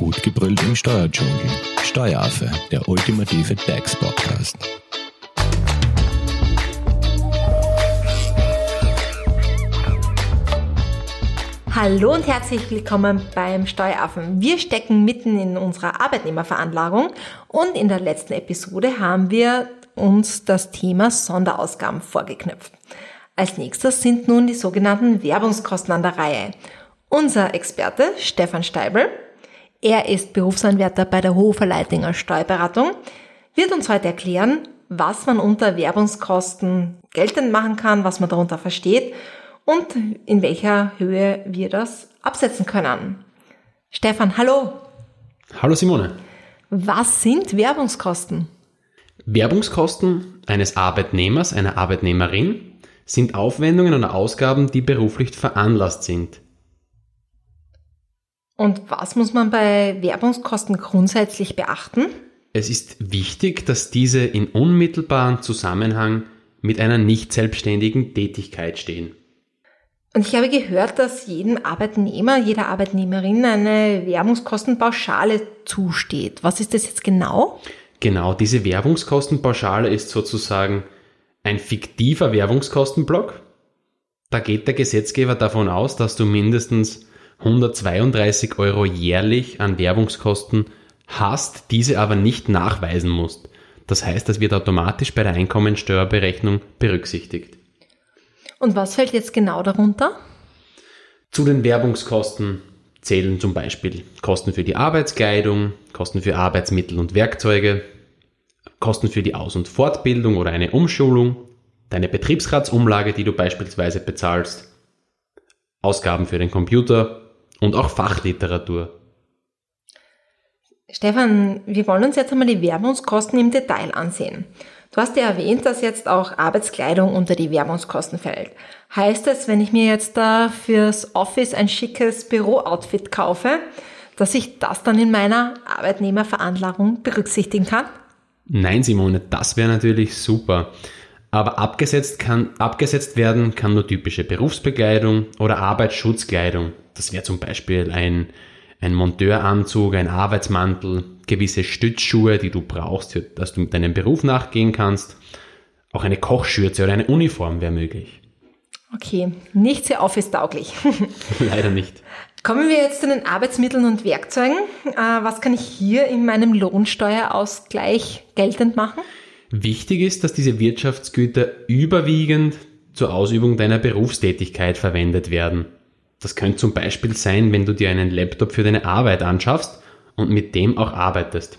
Gut gebrüllt im Steuerdschungel. Steueraffe, der ultimative DAX-Podcast. Hallo und herzlich willkommen beim Steueraffen. Wir stecken mitten in unserer Arbeitnehmerveranlagung und in der letzten Episode haben wir uns das Thema Sonderausgaben vorgeknüpft. Als nächstes sind nun die sogenannten Werbungskosten an der Reihe. Unser Experte Stefan Steibel, er ist Berufsanwärter bei der Hofer Leitinger Steuerberatung, wird uns heute erklären, was man unter Werbungskosten geltend machen kann, was man darunter versteht und in welcher Höhe wir das absetzen können. Stefan, hallo. Hallo Simone. Was sind Werbungskosten? Werbungskosten eines Arbeitnehmers, einer Arbeitnehmerin sind Aufwendungen oder Ausgaben, die beruflich veranlasst sind. Und was muss man bei Werbungskosten grundsätzlich beachten? Es ist wichtig, dass diese in unmittelbaren Zusammenhang mit einer nicht selbstständigen Tätigkeit stehen. Und ich habe gehört, dass jedem Arbeitnehmer, jeder Arbeitnehmerin eine Werbungskostenpauschale zusteht. Was ist das jetzt genau? Genau, diese Werbungskostenpauschale ist sozusagen ein fiktiver Werbungskostenblock. Da geht der Gesetzgeber davon aus, dass du mindestens 132 Euro jährlich an Werbungskosten hast, diese aber nicht nachweisen musst. Das heißt, das wird automatisch bei der Einkommensteuerberechnung berücksichtigt. Und was fällt jetzt genau darunter? Zu den Werbungskosten zählen zum Beispiel Kosten für die Arbeitskleidung, Kosten für Arbeitsmittel und Werkzeuge, Kosten für die Aus- und Fortbildung oder eine Umschulung, deine Betriebsratsumlage, die du beispielsweise bezahlst, Ausgaben für den Computer und auch Fachliteratur. Stefan, wir wollen uns jetzt einmal die Werbungskosten im Detail ansehen. Du hast ja erwähnt, dass jetzt auch Arbeitskleidung unter die Werbungskosten fällt. Heißt es, wenn ich mir jetzt da fürs Office ein schickes Bürooutfit kaufe, dass ich das dann in meiner Arbeitnehmerveranlagung berücksichtigen kann? Nein, Simone, das wäre natürlich super. Aber abgesetzt, kann, abgesetzt werden kann nur typische Berufsbekleidung oder Arbeitsschutzkleidung. Das wäre zum Beispiel ein, ein Monteuranzug, ein Arbeitsmantel, gewisse Stützschuhe, die du brauchst, dass du mit deinem Beruf nachgehen kannst. Auch eine Kochschürze oder eine Uniform wäre möglich. Okay, nicht sehr office-tauglich. Leider nicht. Kommen wir jetzt zu den Arbeitsmitteln und Werkzeugen. Äh, was kann ich hier in meinem Lohnsteuerausgleich geltend machen? Wichtig ist, dass diese Wirtschaftsgüter überwiegend zur Ausübung deiner Berufstätigkeit verwendet werden. Das könnte zum Beispiel sein, wenn du dir einen Laptop für deine Arbeit anschaffst und mit dem auch arbeitest.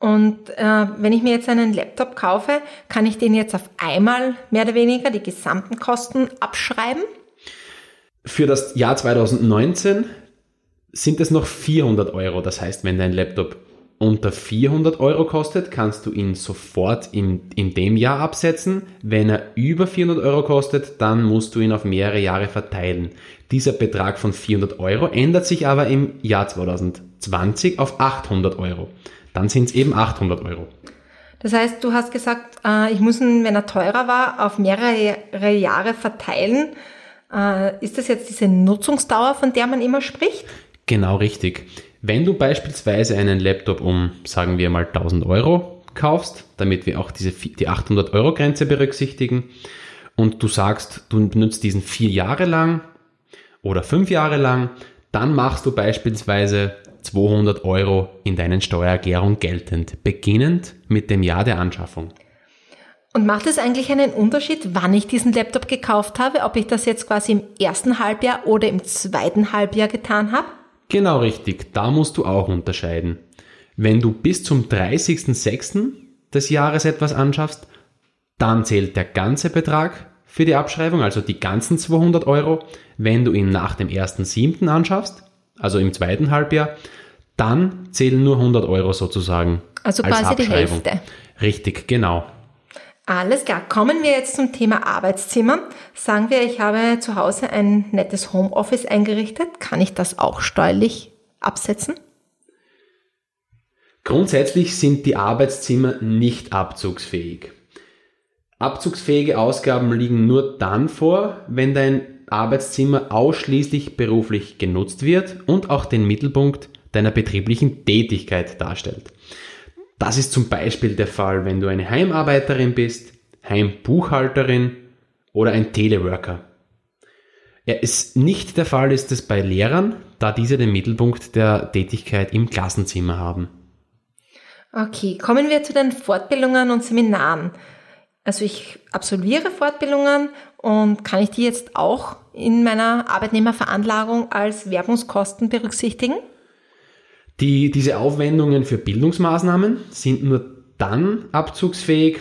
Und äh, wenn ich mir jetzt einen Laptop kaufe, kann ich den jetzt auf einmal mehr oder weniger die gesamten Kosten abschreiben? Für das Jahr 2019 sind es noch 400 Euro. Das heißt, wenn dein Laptop unter 400 Euro kostet, kannst du ihn sofort in, in dem Jahr absetzen. Wenn er über 400 Euro kostet, dann musst du ihn auf mehrere Jahre verteilen. Dieser Betrag von 400 Euro ändert sich aber im Jahr 2020 auf 800 Euro. Dann sind es eben 800 Euro. Das heißt, du hast gesagt, äh, ich muss ihn, wenn er teurer war, auf mehrere Jahre verteilen. Äh, ist das jetzt diese Nutzungsdauer, von der man immer spricht? Genau richtig. Wenn du beispielsweise einen Laptop um, sagen wir mal, 1000 Euro kaufst, damit wir auch diese, die 800 Euro Grenze berücksichtigen, und du sagst, du benutzt diesen vier Jahre lang oder fünf Jahre lang, dann machst du beispielsweise 200 Euro in deinen Steuererklärung geltend, beginnend mit dem Jahr der Anschaffung. Und macht es eigentlich einen Unterschied, wann ich diesen Laptop gekauft habe, ob ich das jetzt quasi im ersten Halbjahr oder im zweiten Halbjahr getan habe? Genau richtig, da musst du auch unterscheiden. Wenn du bis zum 30.06. des Jahres etwas anschaffst, dann zählt der ganze Betrag für die Abschreibung, also die ganzen 200 Euro. Wenn du ihn nach dem 1.07. anschaffst, also im zweiten Halbjahr, dann zählen nur 100 Euro sozusagen. Also als quasi die Hälfte. Richtig, genau. Alles klar. Kommen wir jetzt zum Thema Arbeitszimmer. Sagen wir, ich habe zu Hause ein nettes Homeoffice eingerichtet. Kann ich das auch steuerlich absetzen? Grundsätzlich sind die Arbeitszimmer nicht abzugsfähig. Abzugsfähige Ausgaben liegen nur dann vor, wenn dein Arbeitszimmer ausschließlich beruflich genutzt wird und auch den Mittelpunkt deiner betrieblichen Tätigkeit darstellt. Das ist zum Beispiel der Fall, wenn du eine Heimarbeiterin bist, Heimbuchhalterin oder ein Teleworker. Ja, es nicht der Fall ist es bei Lehrern, da diese den Mittelpunkt der Tätigkeit im Klassenzimmer haben. Okay, kommen wir zu den Fortbildungen und Seminaren. Also ich absolviere Fortbildungen und kann ich die jetzt auch in meiner Arbeitnehmerveranlagung als Werbungskosten berücksichtigen? Die, diese Aufwendungen für Bildungsmaßnahmen sind nur dann abzugsfähig,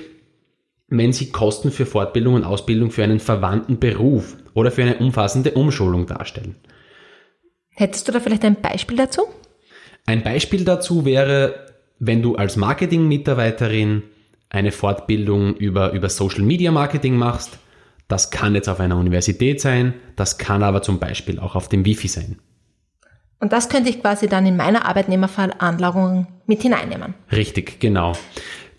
wenn sie Kosten für Fortbildung und Ausbildung für einen verwandten Beruf oder für eine umfassende Umschulung darstellen. Hättest du da vielleicht ein Beispiel dazu? Ein Beispiel dazu wäre, wenn du als Marketing-Mitarbeiterin eine Fortbildung über, über Social Media Marketing machst. Das kann jetzt auf einer Universität sein, das kann aber zum Beispiel auch auf dem Wifi sein. Und das könnte ich quasi dann in meiner Arbeitnehmerveranlagung mit hineinnehmen. Richtig, genau.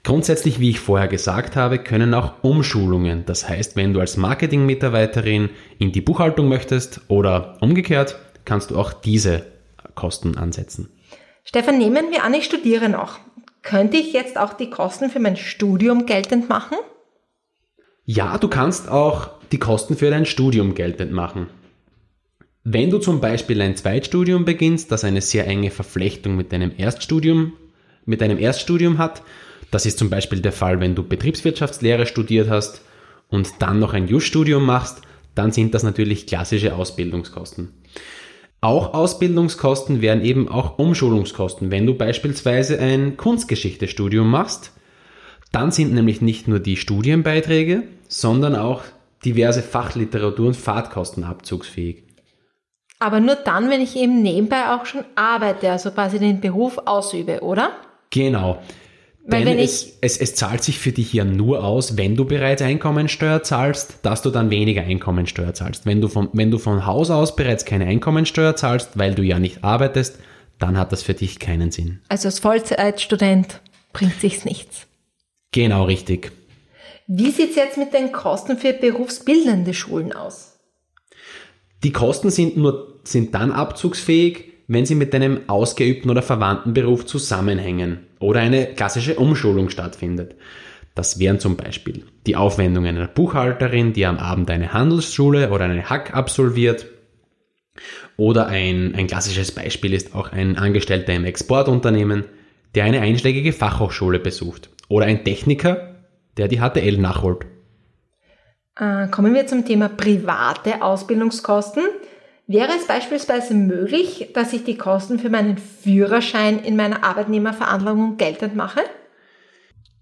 Grundsätzlich, wie ich vorher gesagt habe, können auch Umschulungen, das heißt, wenn du als Marketing-Mitarbeiterin in die Buchhaltung möchtest oder umgekehrt, kannst du auch diese Kosten ansetzen. Stefan, nehmen wir an, ich studiere noch. Könnte ich jetzt auch die Kosten für mein Studium geltend machen? Ja, du kannst auch die Kosten für dein Studium geltend machen. Wenn du zum Beispiel ein Zweitstudium beginnst, das eine sehr enge Verflechtung mit deinem Erststudium, mit deinem Erststudium hat, das ist zum Beispiel der Fall, wenn du Betriebswirtschaftslehre studiert hast und dann noch ein Just-Studium machst, dann sind das natürlich klassische Ausbildungskosten. Auch Ausbildungskosten wären eben auch Umschulungskosten. Wenn du beispielsweise ein Kunstgeschichtestudium machst, dann sind nämlich nicht nur die Studienbeiträge, sondern auch diverse Fachliteratur und Fahrtkosten abzugsfähig. Aber nur dann, wenn ich eben nebenbei auch schon arbeite, also quasi den Beruf ausübe, oder? Genau. Weil Denn es, es, es zahlt sich für dich ja nur aus, wenn du bereits Einkommensteuer zahlst, dass du dann weniger Einkommensteuer zahlst. Wenn du, von, wenn du von Haus aus bereits keine Einkommensteuer zahlst, weil du ja nicht arbeitest, dann hat das für dich keinen Sinn. Also als Vollzeitstudent bringt sich's nichts. Genau richtig. Wie sieht's jetzt mit den Kosten für berufsbildende Schulen aus? Die Kosten sind nur sind dann abzugsfähig, wenn sie mit einem ausgeübten oder verwandten Beruf zusammenhängen oder eine klassische Umschulung stattfindet. Das wären zum Beispiel die Aufwendungen einer Buchhalterin, die am Abend eine Handelsschule oder eine Hack absolviert. Oder ein, ein klassisches Beispiel ist auch ein Angestellter im Exportunternehmen, der eine einschlägige Fachhochschule besucht. Oder ein Techniker, der die HTL nachholt. Äh, kommen wir zum Thema private Ausbildungskosten. Wäre es beispielsweise möglich, dass ich die Kosten für meinen Führerschein in meiner Arbeitnehmerveranlagung geltend mache?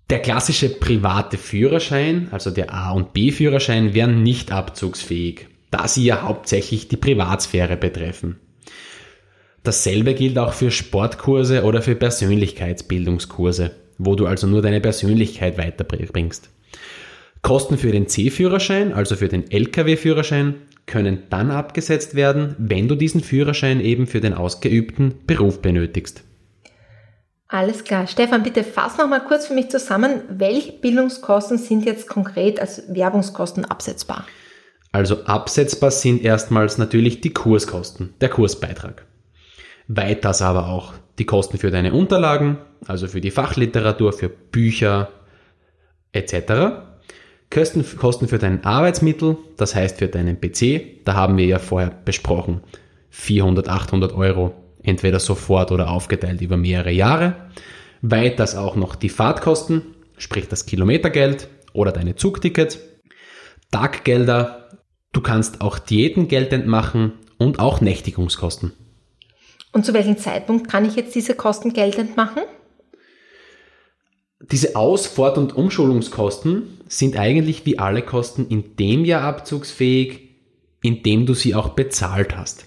Der klassische private Führerschein, also der A- und B-Führerschein, wären nicht abzugsfähig, da sie ja hauptsächlich die Privatsphäre betreffen. Dasselbe gilt auch für Sportkurse oder für Persönlichkeitsbildungskurse, wo du also nur deine Persönlichkeit weiterbringst. Kosten für den C-Führerschein, also für den Lkw-Führerschein, können dann abgesetzt werden, wenn du diesen Führerschein eben für den ausgeübten Beruf benötigst. Alles klar. Stefan, bitte fass noch mal kurz für mich zusammen, welche Bildungskosten sind jetzt konkret als Werbungskosten absetzbar? Also absetzbar sind erstmals natürlich die Kurskosten, der Kursbeitrag. Weiters aber auch die Kosten für deine Unterlagen, also für die Fachliteratur, für Bücher etc. Kosten, für dein Arbeitsmittel, das heißt für deinen PC, da haben wir ja vorher besprochen, 400, 800 Euro, entweder sofort oder aufgeteilt über mehrere Jahre. Weiters auch noch die Fahrtkosten, sprich das Kilometergeld oder deine Zugticket, Taggelder, du kannst auch Diäten geltend machen und auch Nächtigungskosten. Und zu welchem Zeitpunkt kann ich jetzt diese Kosten geltend machen? Diese Aus-, Fort- und Umschulungskosten sind eigentlich wie alle Kosten in dem Jahr abzugsfähig, in dem du sie auch bezahlt hast.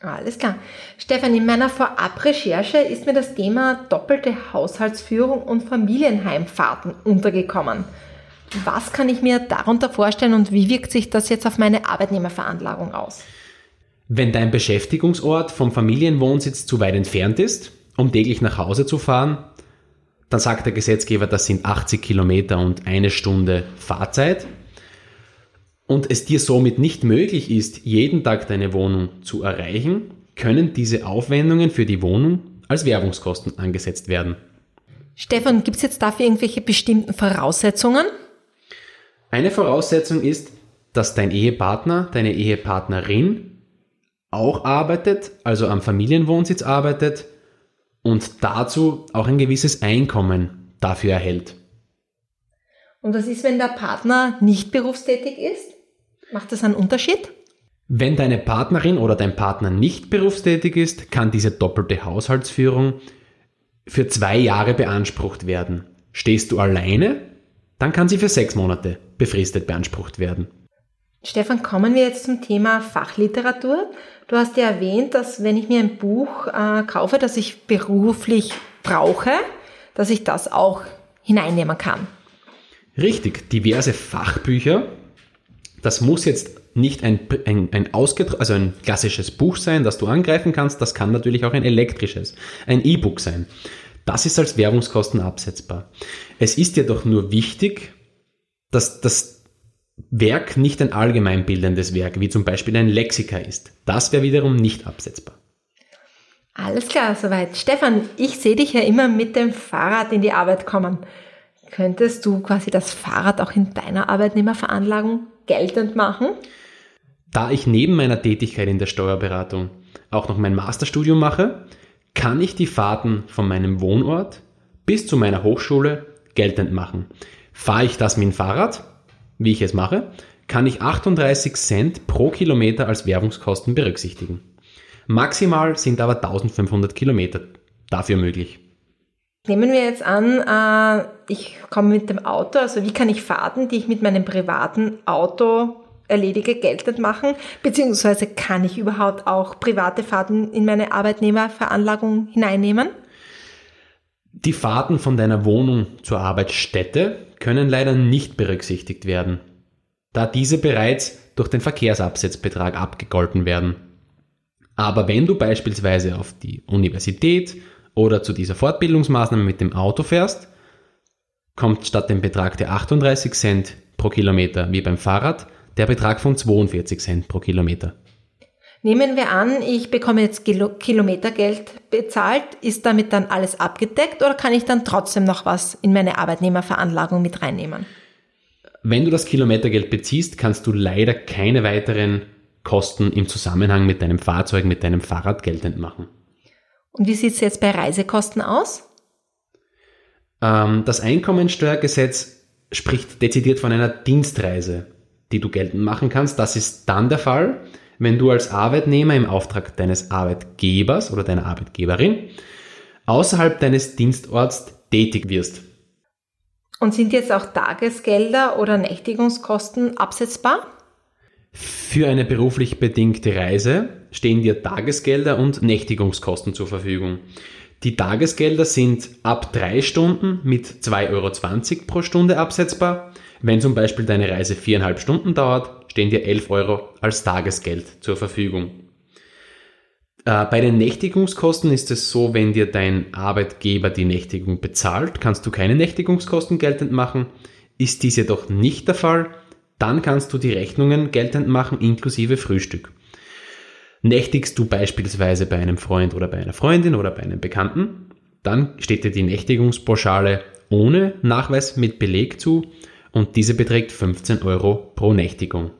Alles klar. Stefan, in meiner Vorabrecherche ist mir das Thema doppelte Haushaltsführung und Familienheimfahrten untergekommen. Was kann ich mir darunter vorstellen und wie wirkt sich das jetzt auf meine Arbeitnehmerveranlagung aus? Wenn dein Beschäftigungsort vom Familienwohnsitz zu weit entfernt ist, um täglich nach Hause zu fahren, dann sagt der Gesetzgeber, das sind 80 Kilometer und eine Stunde Fahrzeit. und es dir somit nicht möglich ist, jeden Tag deine Wohnung zu erreichen, können diese Aufwendungen für die Wohnung als Werbungskosten angesetzt werden. Stefan, gibt es jetzt dafür irgendwelche bestimmten Voraussetzungen? Eine Voraussetzung ist, dass dein Ehepartner, deine Ehepartnerin auch arbeitet, also am Familienwohnsitz arbeitet und dazu auch ein gewisses Einkommen dafür erhält. Und was ist, wenn der Partner nicht berufstätig ist? Macht das einen Unterschied? Wenn deine Partnerin oder dein Partner nicht berufstätig ist, kann diese doppelte Haushaltsführung für zwei Jahre beansprucht werden. Stehst du alleine, dann kann sie für sechs Monate befristet beansprucht werden. Stefan, kommen wir jetzt zum Thema Fachliteratur. Du hast ja erwähnt, dass wenn ich mir ein Buch äh, kaufe, das ich beruflich brauche, dass ich das auch hineinnehmen kann. Richtig, diverse Fachbücher. Das muss jetzt nicht ein, ein, ein, also ein klassisches Buch sein, das du angreifen kannst. Das kann natürlich auch ein elektrisches, ein E-Book sein. Das ist als Werbungskosten absetzbar. Es ist jedoch nur wichtig, dass das Werk nicht ein allgemeinbildendes Werk, wie zum Beispiel ein Lexika ist. Das wäre wiederum nicht absetzbar. Alles klar, soweit. Stefan, ich sehe dich ja immer mit dem Fahrrad in die Arbeit kommen. Könntest du quasi das Fahrrad auch in deiner Arbeitnehmerveranlagung geltend machen? Da ich neben meiner Tätigkeit in der Steuerberatung auch noch mein Masterstudium mache, kann ich die Fahrten von meinem Wohnort bis zu meiner Hochschule geltend machen. Fahre ich das mit dem Fahrrad, wie ich es mache, kann ich 38 Cent pro Kilometer als Werbungskosten berücksichtigen. Maximal sind aber 1500 Kilometer dafür möglich. Nehmen wir jetzt an, äh, ich komme mit dem Auto, also wie kann ich Fahrten, die ich mit meinem privaten Auto erledige, geltend machen? Beziehungsweise kann ich überhaupt auch private Fahrten in meine Arbeitnehmerveranlagung hineinnehmen? Die Fahrten von deiner Wohnung zur Arbeitsstätte können leider nicht berücksichtigt werden, da diese bereits durch den Verkehrsabsetzbetrag abgegolten werden. Aber wenn du beispielsweise auf die Universität oder zu dieser Fortbildungsmaßnahme mit dem Auto fährst, kommt statt dem Betrag der 38 Cent pro Kilometer wie beim Fahrrad der Betrag von 42 Cent pro Kilometer. Nehmen wir an, ich bekomme jetzt Kilometergeld bezahlt. Ist damit dann alles abgedeckt oder kann ich dann trotzdem noch was in meine Arbeitnehmerveranlagung mit reinnehmen? Wenn du das Kilometergeld beziehst, kannst du leider keine weiteren Kosten im Zusammenhang mit deinem Fahrzeug, mit deinem Fahrrad geltend machen. Und wie sieht es jetzt bei Reisekosten aus? Ähm, das Einkommensteuergesetz spricht dezidiert von einer Dienstreise, die du geltend machen kannst. Das ist dann der Fall, wenn du als Arbeitnehmer im Auftrag deines Arbeitgebers oder deiner Arbeitgeberin außerhalb deines Dienstorts tätig wirst. Und sind jetzt auch Tagesgelder oder Nächtigungskosten absetzbar? Für eine beruflich bedingte Reise stehen dir Tagesgelder und Nächtigungskosten zur Verfügung. Die Tagesgelder sind ab drei Stunden mit 2,20 Euro pro Stunde absetzbar. Wenn zum Beispiel deine Reise viereinhalb Stunden dauert, stehen dir 11 Euro als Tagesgeld zur Verfügung. Äh, bei den Nächtigungskosten ist es so, wenn dir dein Arbeitgeber die Nächtigung bezahlt, kannst du keine Nächtigungskosten geltend machen. Ist dies jedoch nicht der Fall, dann kannst du die Rechnungen geltend machen inklusive Frühstück. Nächtigst du beispielsweise bei einem Freund oder bei einer Freundin oder bei einem Bekannten, dann steht dir die Nächtigungspauschale ohne Nachweis mit Beleg zu und diese beträgt 15 Euro pro Nächtigung.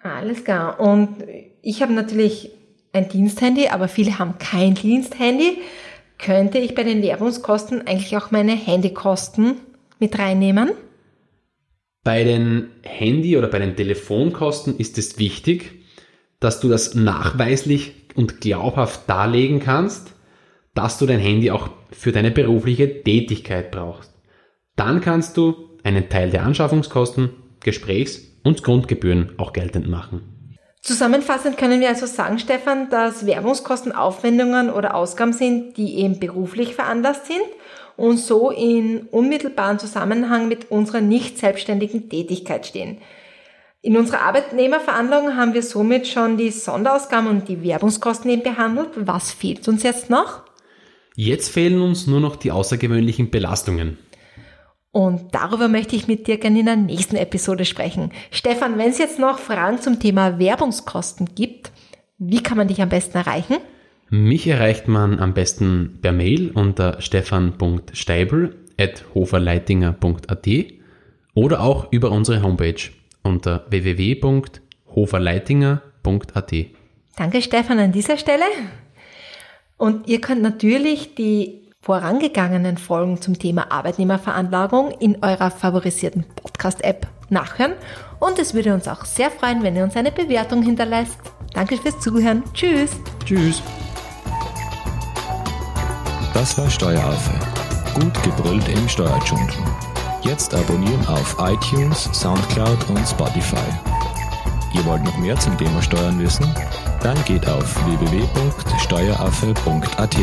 Alles klar. Und ich habe natürlich ein Diensthandy, aber viele haben kein Diensthandy. Könnte ich bei den Werbungskosten eigentlich auch meine Handykosten mit reinnehmen? Bei den Handy- oder bei den Telefonkosten ist es wichtig, dass du das nachweislich und glaubhaft darlegen kannst, dass du dein Handy auch für deine berufliche Tätigkeit brauchst. Dann kannst du einen Teil der Anschaffungskosten, Gesprächs- und Grundgebühren auch geltend machen. Zusammenfassend können wir also sagen, Stefan, dass Werbungskosten Aufwendungen oder Ausgaben sind, die eben beruflich veranlasst sind und so in unmittelbaren Zusammenhang mit unserer nicht selbstständigen Tätigkeit stehen. In unserer Arbeitnehmerveranlagung haben wir somit schon die Sonderausgaben und die Werbungskosten eben behandelt. Was fehlt uns jetzt noch? Jetzt fehlen uns nur noch die außergewöhnlichen Belastungen. Und darüber möchte ich mit dir gerne in der nächsten Episode sprechen. Stefan, wenn es jetzt noch Fragen zum Thema Werbungskosten gibt, wie kann man dich am besten erreichen? Mich erreicht man am besten per Mail unter stefan.steibel.hoferleitinger.at oder auch über unsere Homepage unter www.hoferleitinger.at. Danke Stefan an dieser Stelle. Und ihr könnt natürlich die vorangegangenen Folgen zum Thema Arbeitnehmerveranlagung in eurer favorisierten Podcast-App nachhören. Und es würde uns auch sehr freuen, wenn ihr uns eine Bewertung hinterlässt. Danke fürs Zuhören. Tschüss. Tschüss. Das war Steueraffe. Gut gebrüllt im Steuerdschungel. Jetzt abonnieren auf iTunes, Soundcloud und Spotify. Ihr wollt noch mehr zum Thema Steuern wissen? Dann geht auf www.steueraffe.at.